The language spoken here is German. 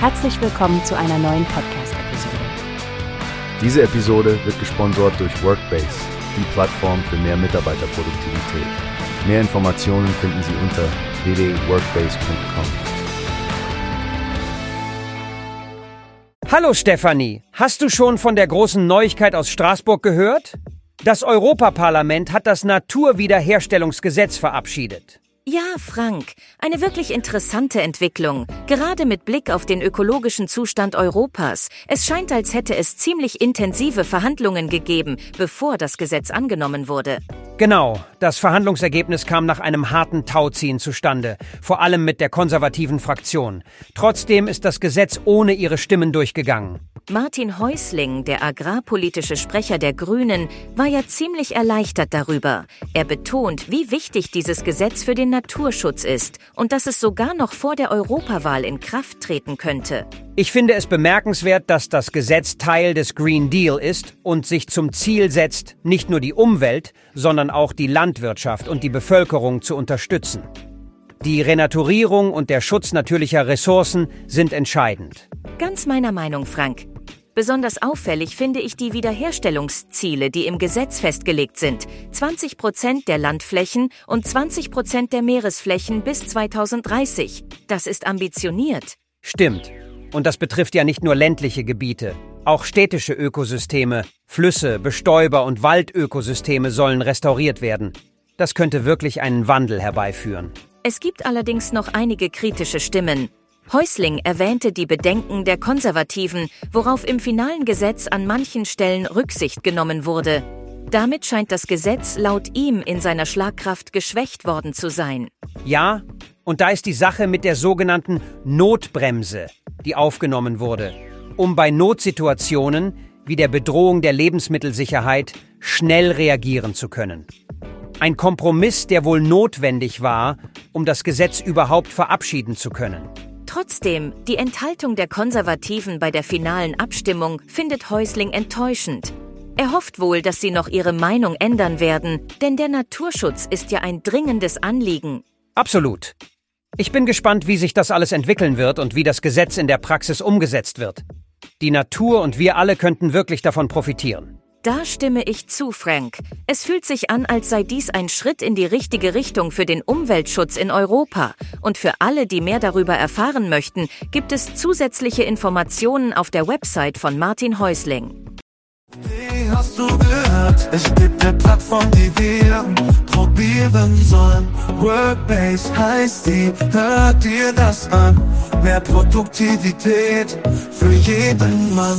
Herzlich willkommen zu einer neuen Podcast-Episode. Diese Episode wird gesponsert durch Workbase, die Plattform für mehr Mitarbeiterproduktivität. Mehr Informationen finden Sie unter www.workbase.com. Hallo Stefanie, hast du schon von der großen Neuigkeit aus Straßburg gehört? Das Europaparlament hat das Naturwiederherstellungsgesetz verabschiedet. Ja, Frank, eine wirklich interessante Entwicklung, gerade mit Blick auf den ökologischen Zustand Europas. Es scheint, als hätte es ziemlich intensive Verhandlungen gegeben, bevor das Gesetz angenommen wurde. Genau, das Verhandlungsergebnis kam nach einem harten Tauziehen zustande, vor allem mit der konservativen Fraktion. Trotzdem ist das Gesetz ohne ihre Stimmen durchgegangen. Martin Häusling, der agrarpolitische Sprecher der Grünen, war ja ziemlich erleichtert darüber. Er betont, wie wichtig dieses Gesetz für den Naturschutz ist und dass es sogar noch vor der Europawahl in Kraft treten könnte. Ich finde es bemerkenswert, dass das Gesetz Teil des Green Deal ist und sich zum Ziel setzt, nicht nur die Umwelt, sondern auch die Landwirtschaft und die Bevölkerung zu unterstützen. Die Renaturierung und der Schutz natürlicher Ressourcen sind entscheidend. Ganz meiner Meinung, Frank. Besonders auffällig finde ich die Wiederherstellungsziele, die im Gesetz festgelegt sind. 20 Prozent der Landflächen und 20 Prozent der Meeresflächen bis 2030. Das ist ambitioniert. Stimmt. Und das betrifft ja nicht nur ländliche Gebiete. Auch städtische Ökosysteme, Flüsse, Bestäuber und Waldökosysteme sollen restauriert werden. Das könnte wirklich einen Wandel herbeiführen. Es gibt allerdings noch einige kritische Stimmen. Häusling erwähnte die Bedenken der Konservativen, worauf im finalen Gesetz an manchen Stellen Rücksicht genommen wurde. Damit scheint das Gesetz laut ihm in seiner Schlagkraft geschwächt worden zu sein. Ja, und da ist die Sache mit der sogenannten Notbremse, die aufgenommen wurde, um bei Notsituationen wie der Bedrohung der Lebensmittelsicherheit schnell reagieren zu können. Ein Kompromiss, der wohl notwendig war, um das Gesetz überhaupt verabschieden zu können. Trotzdem, die Enthaltung der Konservativen bei der finalen Abstimmung findet Häusling enttäuschend. Er hofft wohl, dass sie noch ihre Meinung ändern werden, denn der Naturschutz ist ja ein dringendes Anliegen. Absolut. Ich bin gespannt, wie sich das alles entwickeln wird und wie das Gesetz in der Praxis umgesetzt wird. Die Natur und wir alle könnten wirklich davon profitieren. Da stimme ich zu, Frank. Es fühlt sich an, als sei dies ein Schritt in die richtige Richtung für den Umweltschutz in Europa. Und für alle, die mehr darüber erfahren möchten, gibt es zusätzliche Informationen auf der Website von Martin Häusling. Wie hast du gehört? Es gibt eine Plattform, die wir probieren sollen. Workbase heißt die, hört dir das an. Mehr Produktivität für jeden Mann.